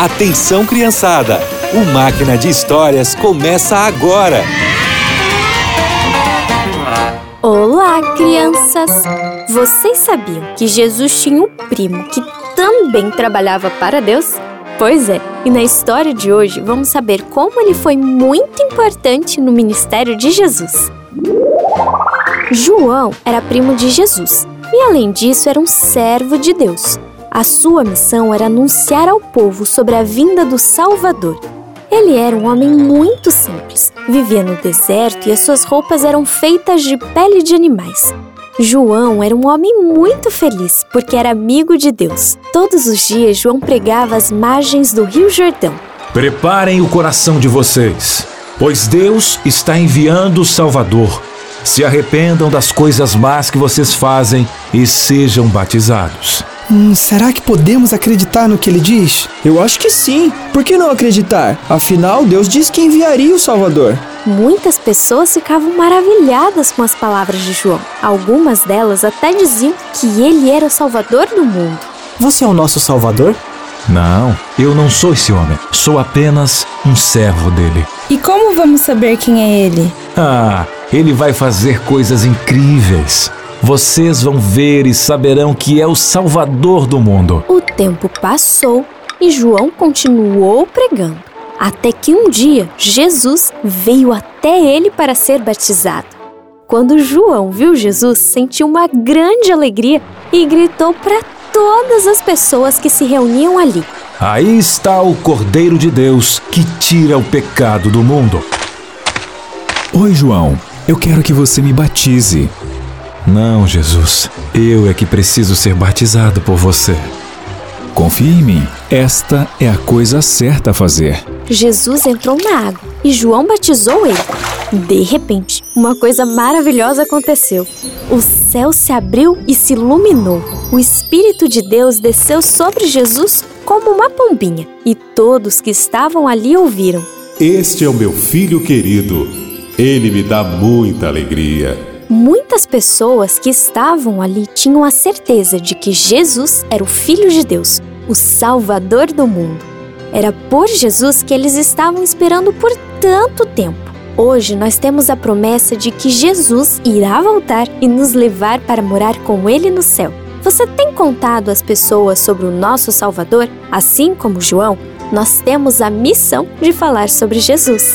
Atenção, criançada! O Máquina de Histórias começa agora! Olá, crianças! Vocês sabiam que Jesus tinha um primo que também trabalhava para Deus? Pois é, e na história de hoje vamos saber como ele foi muito importante no ministério de Jesus. João era primo de Jesus e, além disso, era um servo de Deus. A sua missão era anunciar ao povo sobre a vinda do Salvador. Ele era um homem muito simples, vivia no deserto e as suas roupas eram feitas de pele de animais. João era um homem muito feliz porque era amigo de Deus. Todos os dias, João pregava às margens do Rio Jordão. Preparem o coração de vocês, pois Deus está enviando o Salvador. Se arrependam das coisas más que vocês fazem e sejam batizados. Hum, será que podemos acreditar no que ele diz? Eu acho que sim. Por que não acreditar? Afinal, Deus disse que enviaria o Salvador. Muitas pessoas ficavam maravilhadas com as palavras de João. Algumas delas até diziam que ele era o Salvador do mundo. Você é o nosso Salvador? Não, eu não sou esse homem. Sou apenas um servo dele. E como vamos saber quem é ele? Ah, ele vai fazer coisas incríveis. Vocês vão ver e saberão que é o Salvador do mundo. O tempo passou e João continuou pregando, até que um dia Jesus veio até ele para ser batizado. Quando João viu Jesus, sentiu uma grande alegria e gritou para todas as pessoas que se reuniam ali: Aí está o Cordeiro de Deus que tira o pecado do mundo. Oi, João. Eu quero que você me batize. Não, Jesus. Eu é que preciso ser batizado por você. Confie em mim. Esta é a coisa certa a fazer. Jesus entrou na água e João batizou ele. De repente, uma coisa maravilhosa aconteceu. O céu se abriu e se iluminou. O Espírito de Deus desceu sobre Jesus como uma pombinha, e todos que estavam ali ouviram. Este é o meu filho querido. Ele me dá muita alegria. Muitas pessoas que estavam ali tinham a certeza de que Jesus era o Filho de Deus, o Salvador do mundo. Era por Jesus que eles estavam esperando por tanto tempo. Hoje nós temos a promessa de que Jesus irá voltar e nos levar para morar com Ele no céu. Você tem contado às pessoas sobre o nosso Salvador? Assim como João, nós temos a missão de falar sobre Jesus.